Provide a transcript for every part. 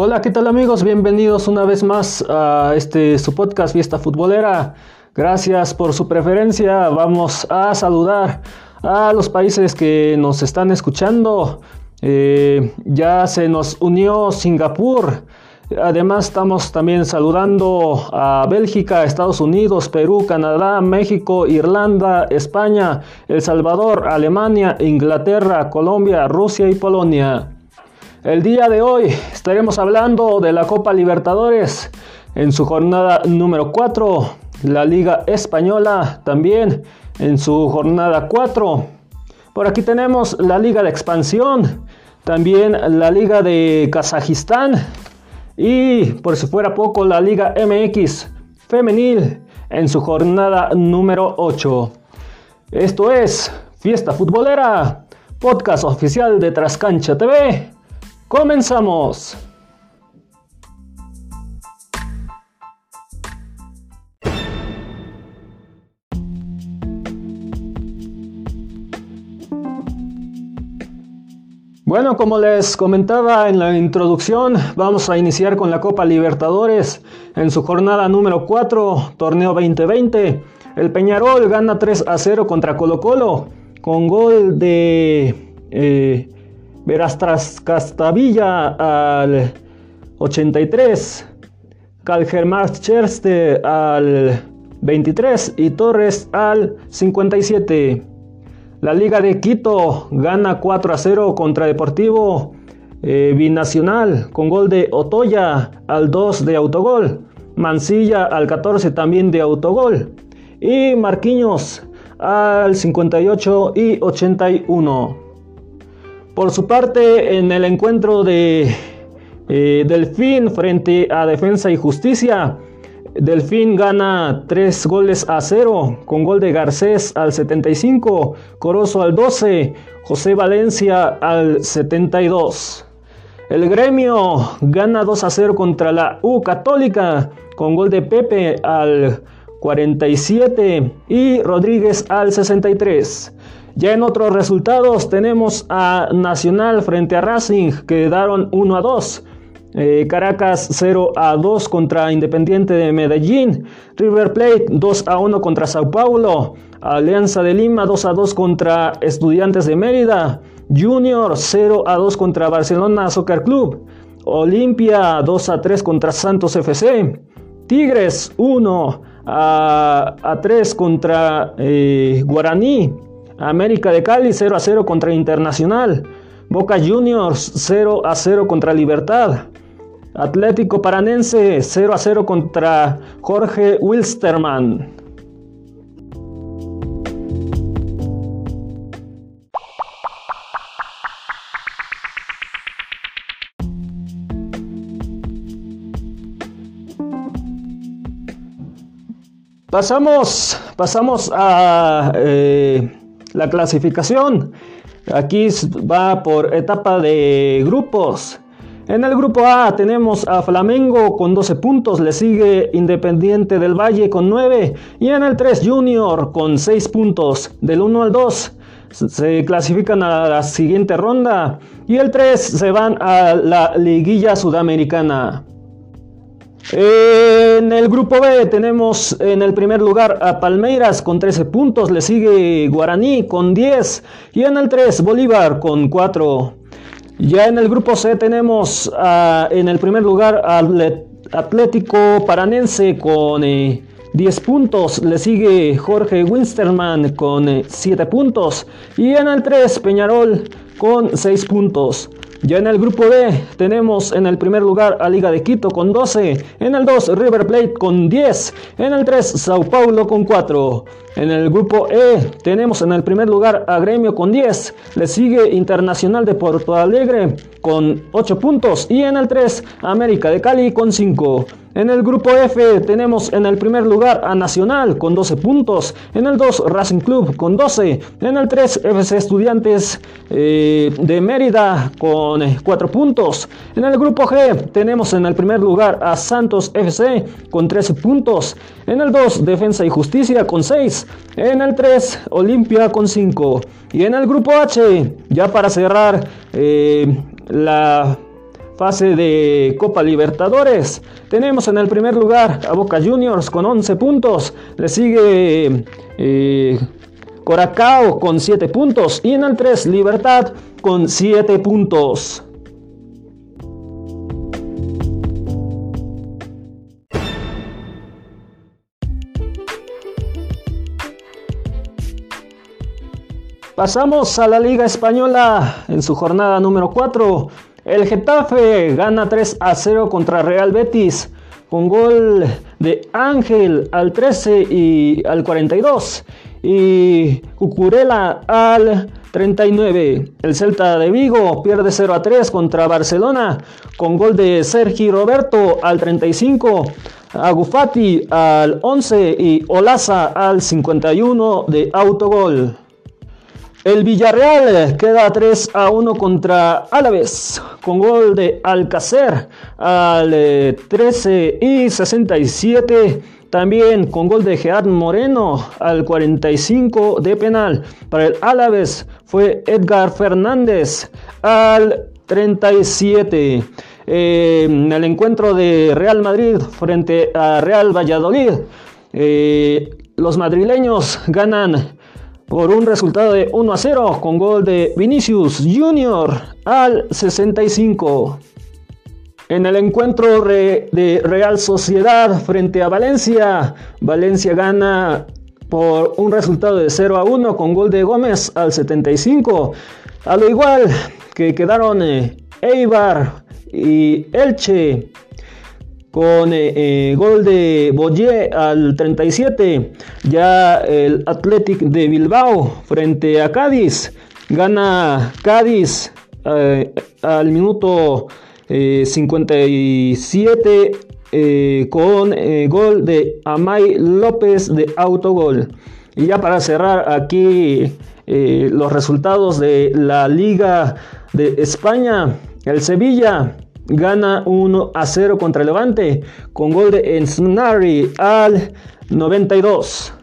Hola, ¿qué tal amigos? Bienvenidos una vez más a este su podcast Fiesta Futbolera. Gracias por su preferencia. Vamos a saludar a los países que nos están escuchando. Eh, ya se nos unió Singapur. Además estamos también saludando a Bélgica, Estados Unidos, Perú, Canadá, México, Irlanda, España, El Salvador, Alemania, Inglaterra, Colombia, Rusia y Polonia. El día de hoy estaremos hablando de la Copa Libertadores en su jornada número 4, la Liga Española también en su jornada 4. Por aquí tenemos la Liga de Expansión, también la Liga de Kazajistán y por si fuera poco, la Liga MX femenil en su jornada número 8. Esto es Fiesta Futbolera, podcast oficial de Trascancha TV. Comenzamos. Bueno, como les comentaba en la introducción, vamos a iniciar con la Copa Libertadores en su jornada número 4, torneo 2020. El Peñarol gana 3 a 0 contra Colo Colo con gol de eh, Verastras Castavilla al 83, Calgermar Cherste al 23 y Torres al 57. La Liga de Quito gana 4 a 0 contra Deportivo eh, Binacional con gol de Otoya al 2 de autogol. Mancilla al 14 también de autogol. Y Marquinhos al 58 y 81. Por su parte, en el encuentro de eh, Delfín frente a Defensa y Justicia, Delfín gana 3 goles a 0 con gol de Garcés al 75, Corozo al 12, José Valencia al 72. El gremio gana 2 a 0 contra la U Católica con gol de Pepe al 47 y Rodríguez al 63. Ya en otros resultados tenemos a Nacional frente a Racing que quedaron 1 a 2. Eh, Caracas 0 a 2 contra Independiente de Medellín. River Plate 2 a 1 contra Sao Paulo. Alianza de Lima 2 a 2 contra Estudiantes de Mérida. Junior 0 a 2 contra Barcelona Soccer Club. Olimpia 2 a 3 contra Santos FC. Tigres 1 a, 3 contra eh, Guaraní. América de Cali 0 a 0 contra Internacional. Boca Juniors 0 a 0 contra Libertad. Atlético Paranense 0 a 0 contra Jorge Wilstermann. Pasamos, pasamos a eh, la clasificación. Aquí va por etapa de grupos. En el grupo A tenemos a Flamengo con 12 puntos, le sigue Independiente del Valle con 9 y en el 3 Junior con 6 puntos. Del 1 al 2 se clasifican a la siguiente ronda y el 3 se van a la liguilla sudamericana. En el grupo B tenemos en el primer lugar a Palmeiras con 13 puntos, le sigue Guaraní con 10 y en el 3 Bolívar con 4. Ya en el grupo C tenemos en el primer lugar al Atlético Paranense con 10 eh, puntos. Le sigue Jorge Winsterman con 7 eh, puntos. Y en el 3 Peñarol con 6 puntos. Ya en el grupo D tenemos en el primer lugar a Liga de Quito con 12, en el 2 River Plate con 10, en el 3 Sao Paulo con 4. En el grupo E tenemos en el primer lugar a Gremio con 10, le sigue Internacional de Porto Alegre con 8 puntos y en el 3 América de Cali con 5. En el grupo F tenemos en el primer lugar a Nacional con 12 puntos, en el 2 Racing Club con 12, en el 3 FC Estudiantes eh, de Mérida con 4 puntos. En el grupo G tenemos en el primer lugar a Santos FC con 13 puntos, en el 2 Defensa y Justicia con 6, en el 3 Olimpia con 5 y en el grupo H ya para cerrar eh, la fase de Copa Libertadores. Tenemos en el primer lugar a Boca Juniors con 11 puntos. Le sigue eh, Coracao con 7 puntos. Y en el 3 Libertad con 7 puntos. Pasamos a la Liga Española en su jornada número 4. El Getafe gana 3 a 0 contra Real Betis con gol de Ángel al 13 y al 42 y Cucurella al 39. El Celta de Vigo pierde 0 a 3 contra Barcelona con gol de Sergi Roberto al 35. Agufati al 11 y Olaza al 51 de autogol. El Villarreal queda 3 a 1 contra Álaves con gol de Alcacer al 13 eh, y 67. También con gol de Gerard Moreno al 45 de penal. Para el Álaves fue Edgar Fernández al 37. en el encuentro de Real Madrid frente a Real Valladolid, eh, los madrileños ganan por un resultado de 1 a 0 con gol de Vinicius Junior al 65. En el encuentro de Real Sociedad frente a Valencia, Valencia gana por un resultado de 0 a 1 con gol de Gómez al 75. A lo igual que quedaron eh, Eibar y Elche con eh, eh, gol de Boyer al 37. Ya el Athletic de Bilbao frente a Cádiz. Gana Cádiz eh, al minuto 57 con gol de Amay López de autogol. Y ya para cerrar aquí los resultados de la Liga de España, el Sevilla gana 1 a 0 contra Levante con gol de Ensnari al 92.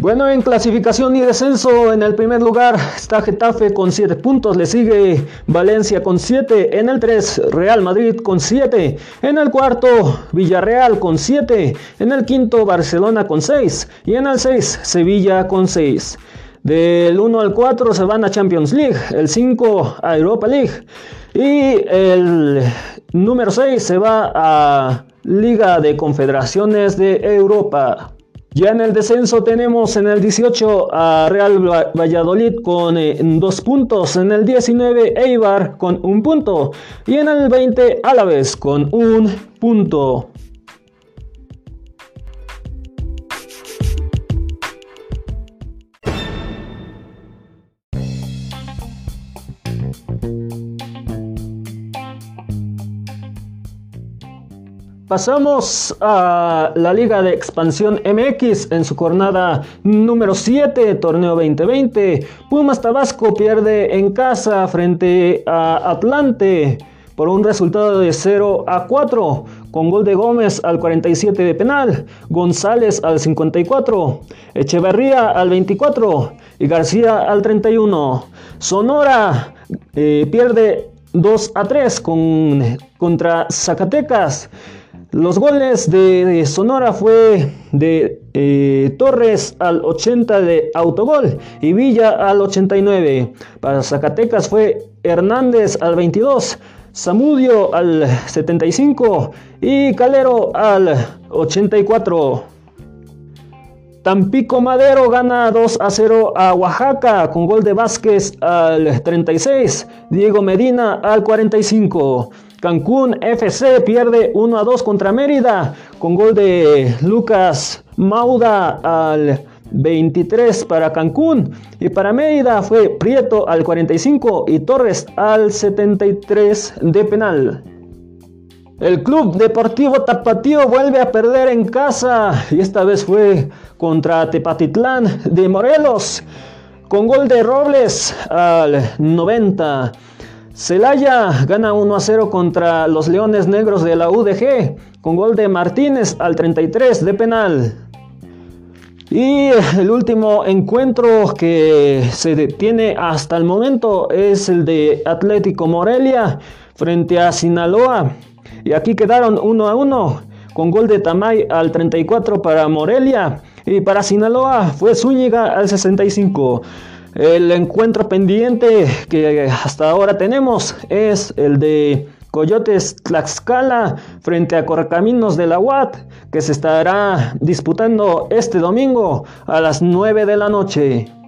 Bueno, en clasificación y descenso, en el primer lugar está Getafe con 7 puntos, le sigue Valencia con 7, en el 3 Real Madrid con 7, en el cuarto Villarreal con 7, en el quinto Barcelona con 6 y en el 6 Sevilla con 6. Del 1 al 4 se van a Champions League, el 5 a Europa League y el número 6 se va a Liga de Confederaciones de Europa. Ya en el descenso tenemos en el 18 a Real Valladolid con eh, dos puntos, en el 19 Eibar con un punto y en el 20 Álaves con un punto. Pasamos a la Liga de Expansión MX en su jornada número 7, torneo 2020. Pumas Tabasco pierde en casa frente a Atlante por un resultado de 0 a 4, con gol de Gómez al 47 de penal, González al 54, Echeverría al 24 y García al 31. Sonora eh, pierde 2 a 3 con, contra Zacatecas. Los goles de Sonora fue de eh, Torres al 80 de autogol y Villa al 89. Para Zacatecas fue Hernández al 22, Zamudio al 75 y Calero al 84. Tampico Madero gana 2 a 0 a Oaxaca con gol de Vázquez al 36, Diego Medina al 45. Cancún FC pierde 1 a 2 contra Mérida con gol de Lucas Mauda al 23 para Cancún y para Mérida fue Prieto al 45 y Torres al 73 de penal. El Club Deportivo Tapatío vuelve a perder en casa y esta vez fue contra Tepatitlán de Morelos con gol de Robles al 90. Celaya gana 1 a 0 contra los Leones Negros de la UDG con gol de Martínez al 33 de penal. Y el último encuentro que se detiene hasta el momento es el de Atlético Morelia frente a Sinaloa. Y aquí quedaron 1 a 1 con gol de Tamay al 34 para Morelia y para Sinaloa fue Zúñiga al 65. El encuentro pendiente que hasta ahora tenemos es el de Coyotes Tlaxcala frente a Correcaminos de la UAT, que se estará disputando este domingo a las 9 de la noche.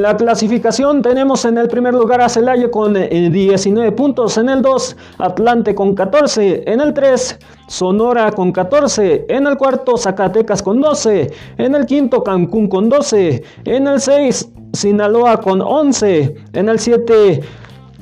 En la clasificación tenemos en el primer lugar a Celaya con 19 eh, puntos, en el 2 Atlante con 14, en el 3 Sonora con 14, en el cuarto Zacatecas con 12, en el quinto Cancún con 12, en el 6 Sinaloa con 11, en el 7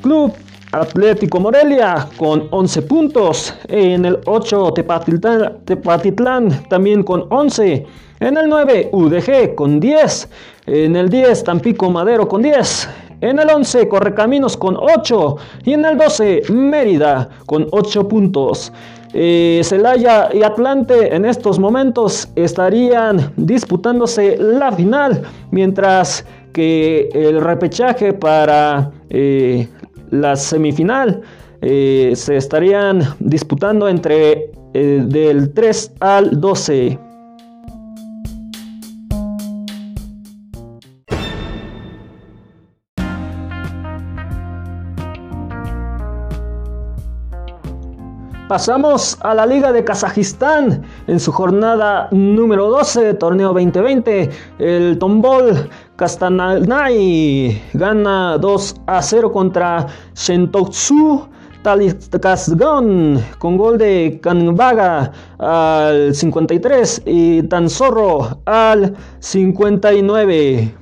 Club Atlético Morelia con 11 puntos, en el 8 Tepatitlán, Tepatitlán también con 11, en el 9 UDG con 10, en el 10, Tampico Madero con 10. En el 11, Correcaminos con 8. Y en el 12, Mérida con 8 puntos. Eh, Celaya y Atlante en estos momentos estarían disputándose la final, mientras que el repechaje para eh, la semifinal eh, se estarían disputando entre del 3 al 12. Pasamos a la Liga de Kazajistán en su jornada número 12, torneo 2020. El Tombol Kastanay gana 2 a 0 contra Shentoksu Taliskazgon con gol de Kanbaga al 53 y Tanzorro al 59.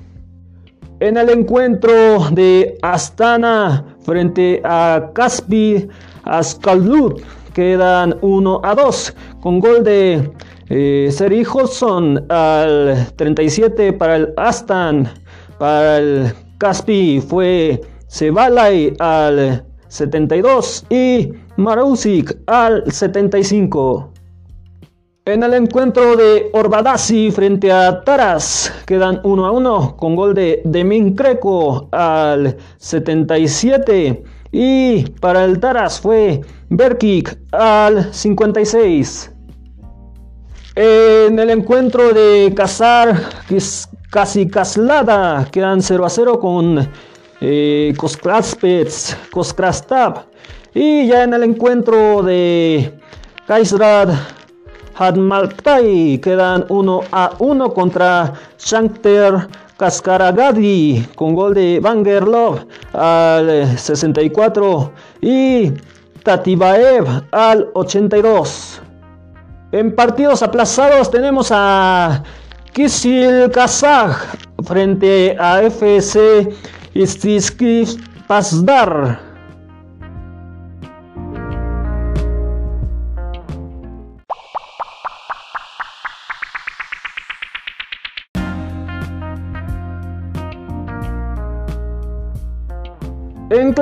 En el encuentro de Astana frente a Kaspi Askalut quedan 1 a 2 con gol de eh, Seri al 37 para el Astan, para el Caspi fue Sebalay al 72 y Marusic al 75. En el encuentro de Orbadasi frente a Taras quedan 1 a 1 con gol de Demin Creco al 77 y para el Taras fue Berkik al 56. En el encuentro de Kazar, casi Kaslada, quedan 0 a 0 con eh, Koskraspets. Y ya en el encuentro de Kaisrad Hadmaltai quedan 1 a 1 contra Shankter Kaskaragadi con gol de Bangerlov al 64 y Tatibaev al 82. En partidos aplazados tenemos a Kisil Kazaj frente a FC Istiskiv Pasdar.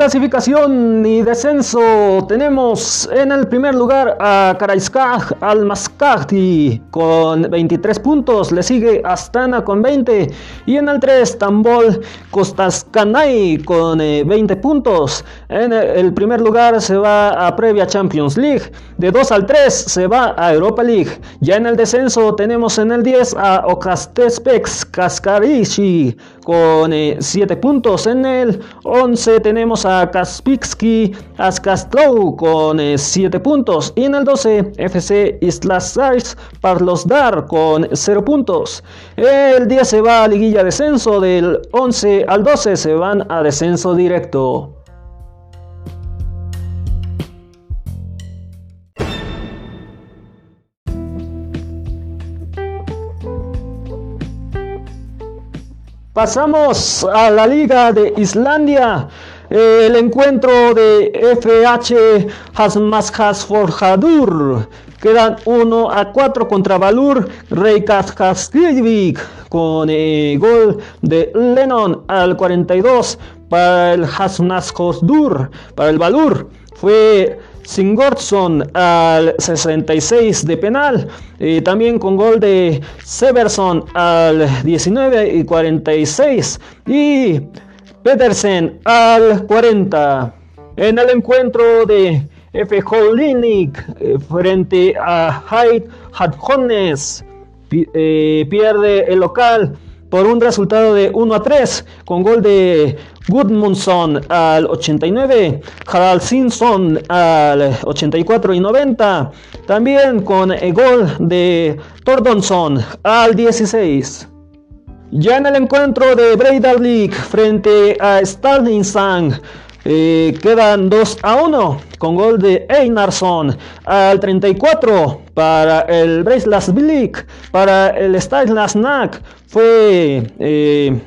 Clasificación y descenso tenemos en el primer lugar a Karaiskaj al Maskati con 23 puntos, le sigue Astana con 20 y en el 3 Tambol Kostaskanay con 20 eh, puntos. En el primer lugar se va a previa Champions League, de 2 al 3 se va a Europa League. Ya en el descenso tenemos en el 10 a Okastespex Kaskarishi con 7 eh, puntos, en el 11 tenemos a Kaspixki Askastrow con 7 eh, puntos. Y en el 12, FC Islas Parlosdar con 0 puntos. El 10 se va a liguilla descenso. Del 11 al 12 se van a descenso directo. Pasamos a la Liga de Islandia el encuentro de FH Hasmas Forjadur Quedan 1 a 4 contra Valur Reykjavik con eh, gol de Lennon al 42 para el Hasnaskosdur, para el Valur. Fue Singorson al 66 de penal, también con gol de Severson al 19 y 46 y Petersen al 40. En el encuentro de F. Holinik eh, frente a Hyde Hadjones eh, pierde el local por un resultado de 1 a 3 con gol de Goodmundson al 89, Harald Simpson al 84 y 90, también con el gol de Tordonson al 16. Ya en el encuentro de Breidar League frente a Starling Sang quedan 2 a 1 con gol de Einarsson al 34 para el Breislasvik, para el Snack fue eh,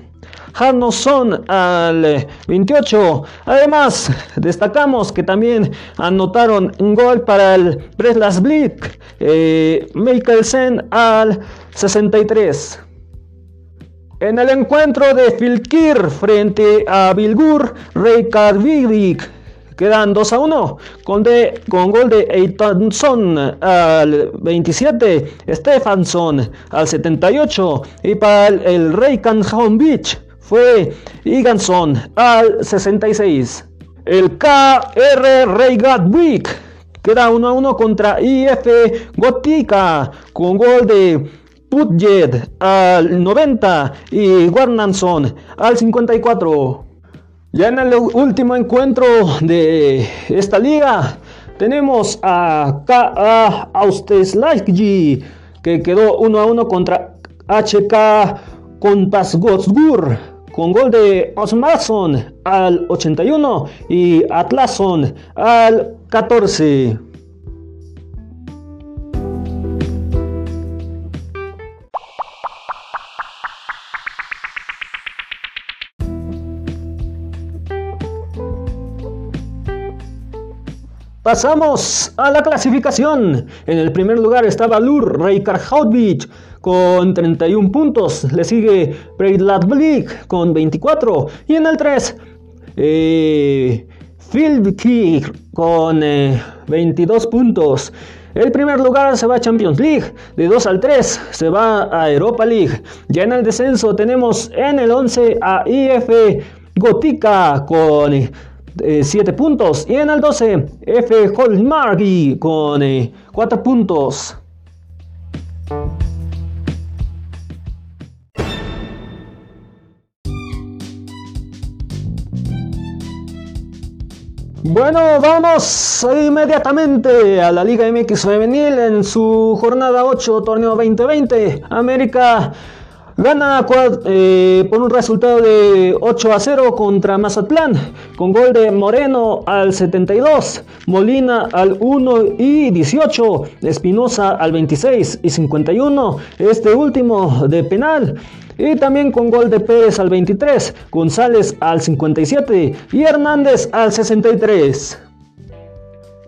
al 28. Además, destacamos que también anotaron un gol para el Breslasvik, eh, Mikkelsen al 63. En el encuentro de Filkir frente a Bilgur, Reykjavik quedan 2 a 1 con, gol de Eitanson al 27, Stefansson al 78 y para el, el Beach fue Iganson al 66. El KR Reykjavik queda 1 a 1 contra IF Gotika con gol de Putjet al 90 y Warnanson al 54. Ya en el último encuentro de esta liga tenemos a KA que quedó 1 a 1 contra HK Kontasgotsgur con gol de Osmason al 81 y Atlason al 14. Pasamos a la clasificación. En el primer lugar está Lur Reykjavik con 31 puntos. Le sigue Breidablik con 24. Y en el 3, eh, con 22 eh, puntos. El primer lugar se va a Champions League. De 2 al 3 se va a Europa League. Ya en el descenso tenemos en el 11 a IF Gotica con 7 eh, puntos. Y en el 12, F. Holmargi con 4 eh, puntos. Bueno, vamos inmediatamente a la Liga MX Femenil en su jornada 8, torneo 2020. América Gana eh, por un resultado de 8 a 0 contra Mazatlán, con gol de Moreno al 72, Molina al 1 y 18, Espinosa al 26 y 51, este último de penal. Y también con gol de Pérez al 23, González al 57 y Hernández al 63.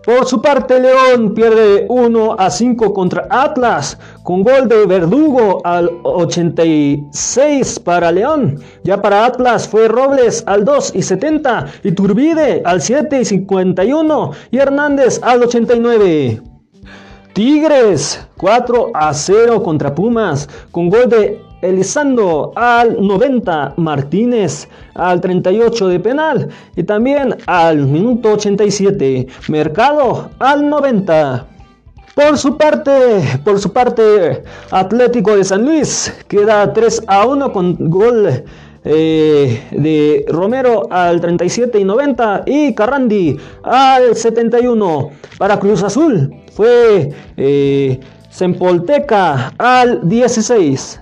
Por su parte, León pierde 1 a 5 contra Atlas, con gol de Verdugo al 86 para León. Ya para Atlas fue Robles al 2 y 70, y Turbide al 7 y 51, y Hernández al 89. Tigres 4 a 0 contra Pumas, con gol de Elizando al 90, Martínez al 38 de penal y también al minuto 87, Mercado al 90. Por su parte, por su parte, Atlético de San Luis queda 3 a 1 con gol eh, de Romero al 37 y 90 y Carrandi al 71. Para Cruz Azul fue eh, al 16.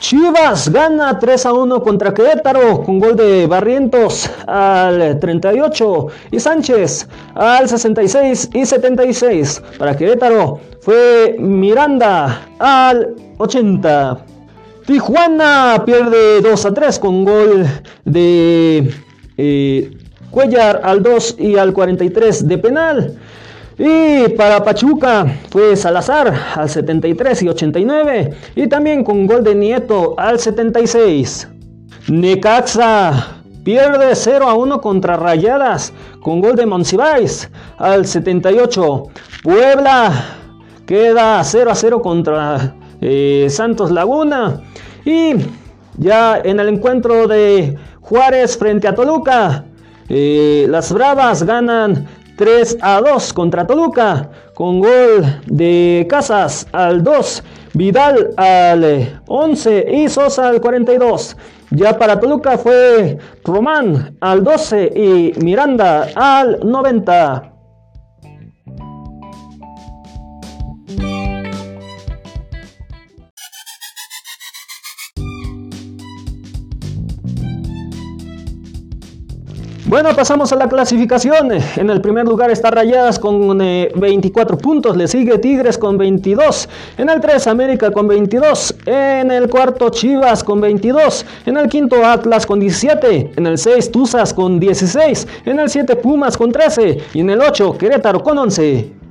Chivas gana 3 a 1 contra Querétaro con gol de Barrientos al 38 y Sánchez al 66 y 76. Para Querétaro fue Miranda al 80. Tijuana pierde 2 a 3 con gol de eh, Cuellar al 2 y al 43 de penal. Y para Pachuca fue Salazar al 73 y 89 y también con gol de Nieto al 76. Necaxa pierde 0 a 1 contra Rayadas con gol de Monsiváis al 78. Puebla queda 0 a 0 contra eh, Santos Laguna y ya en el encuentro de Juárez frente a Toluca, eh, las Bravas ganan 3 a 2 contra Toluca con gol de Casas al 2, Vidal al 11 y Sosa al 42. Ya para Toluca fue Román al 12 y Miranda al 90. Bueno, pasamos a la clasificación. En el primer lugar está Rayadas con 24 eh, puntos. Le sigue Tigres con 22. En el 3 América con 22. En el cuarto Chivas con 22. En el quinto Atlas con 17. En el 6 Tuzas con 16. En el 7 Pumas con 13. Y en el 8 Querétaro con 11.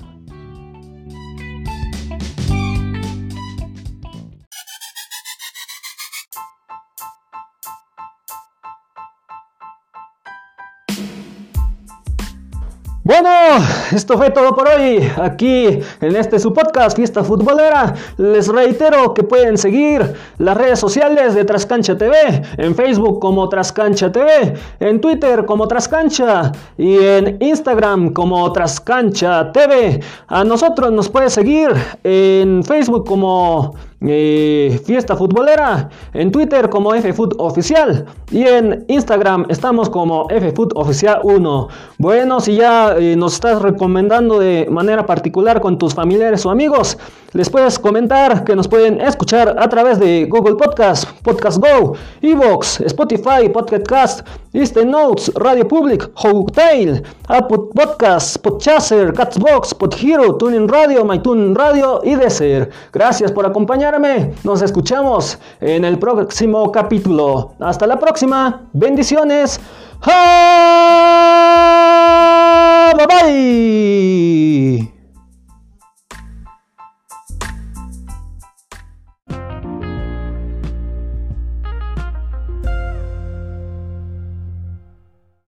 Bueno, esto fue todo por hoy aquí en este su podcast Fiesta Futbolera. Les reitero que pueden seguir las redes sociales de Trascancha TV, en Facebook como Trascancha TV, en Twitter como Trascancha y en Instagram como Trascancha TV. A nosotros nos puede seguir en Facebook como eh, fiesta Futbolera, en Twitter como FFoot Oficial y en Instagram estamos como FFoot Oficial 1. Bueno, si ya eh, nos estás recomendando de manera particular con tus familiares o amigos, les puedes comentar que nos pueden escuchar a través de Google Podcast, Podcast Go, Evox, Spotify, Podcast Easton Notes, Radio Public, Hotel, Apple Podcasts, Podchaser, Catsbox, Podhero, Tuning Radio, MyTuning Radio y Deezer. Gracias por acompañarme nos escuchamos en el próximo capítulo. Hasta la próxima. Bendiciones. Bye bye.